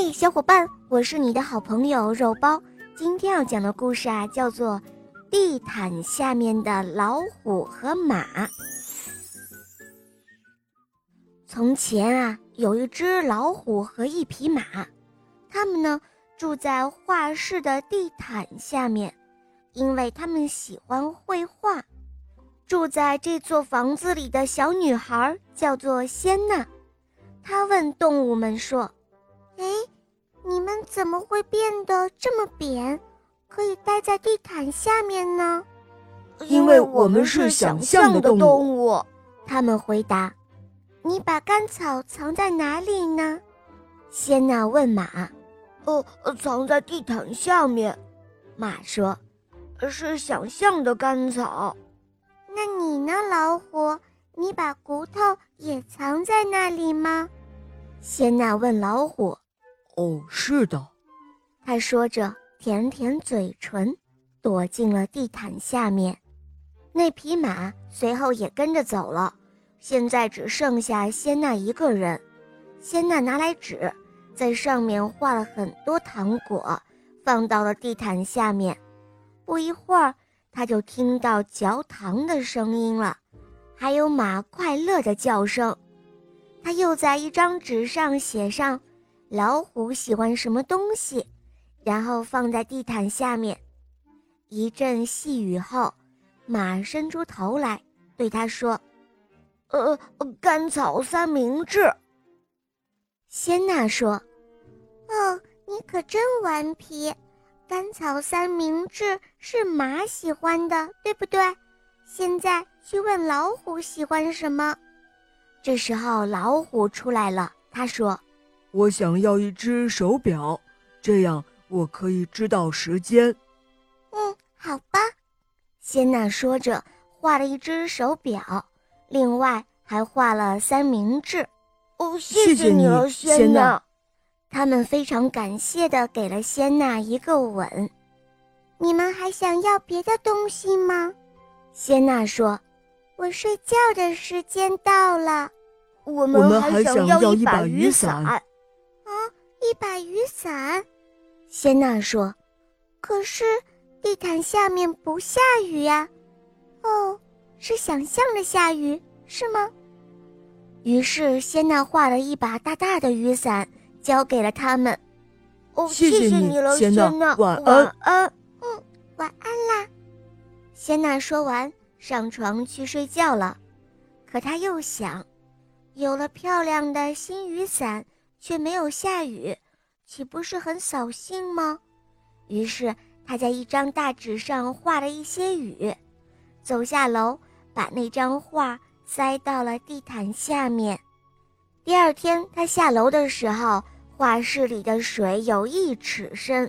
嗨，小伙伴，我是你的好朋友肉包。今天要讲的故事啊，叫做《地毯下面的老虎和马》。从前啊，有一只老虎和一匹马，他们呢住在画室的地毯下面，因为他们喜欢绘画。住在这座房子里的小女孩叫做仙娜，她问动物们说：“哎，们怎么会变得这么扁，可以待在地毯下面呢？”“因为我们是想象的动物。”他们回答。“你把干草藏在哪里呢？”仙娜问马。“哦，藏在地毯下面。”马说，“是想象的干草。”那你呢，老虎？你把骨头也藏在那里吗？仙娜问老虎。哦，是的。他说着，舔舔嘴唇，躲进了地毯下面。那匹马随后也跟着走了。现在只剩下仙娜一个人。仙娜拿来纸，在上面画了很多糖果，放到了地毯下面。不一会儿。他就听到嚼糖的声音了，还有马快乐的叫声。他又在一张纸上写上老虎喜欢什么东西，然后放在地毯下面。一阵细雨后，马伸出头来对他说：“呃，甘草三明治。”仙娜说：“哦，你可真顽皮。”甘草三明治是马喜欢的，对不对？现在去问老虎喜欢什么。这时候老虎出来了，他说：“我想要一只手表，这样我可以知道时间。”嗯，好吧。仙娜说着，画了一只手表，另外还画了三明治。哦，谢谢你了，仙娜。他们非常感谢的给了仙娜一个吻。你们还想要别的东西吗？仙娜说：“我睡觉的时间到了。”我们还想要一把雨伞。啊，一把雨伞。仙娜说：“可是地毯下面不下雨呀。”哦，是想象着下雨是吗？于是仙娜画了一把大大的雨伞。交给了他们。哦，谢谢你了，仙娜。晚安。晚安。嗯，晚安啦。仙娜说完，上床去睡觉了。可她又想，有了漂亮的新雨伞，却没有下雨，岂不是很扫兴吗？于是他在一张大纸上画了一些雨，走下楼，把那张画塞到了地毯下面。第二天，他下楼的时候。画室里的水有一尺深，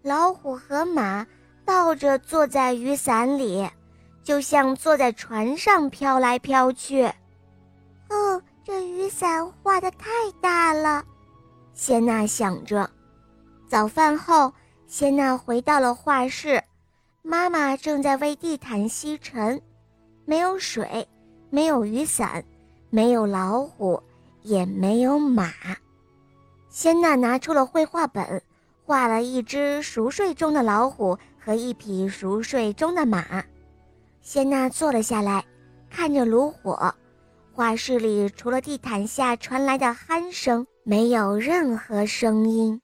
老虎和马倒着坐在雨伞里，就像坐在船上飘来飘去。哦，这雨伞画的太大了，谢娜想着。早饭后，谢娜回到了画室，妈妈正在为地毯吸尘，没有水，没有雨伞，没有老虎，也没有马。仙娜拿出了绘画本，画了一只熟睡中的老虎和一匹熟睡中的马。仙娜坐了下来，看着炉火。画室里除了地毯下传来的鼾声，没有任何声音。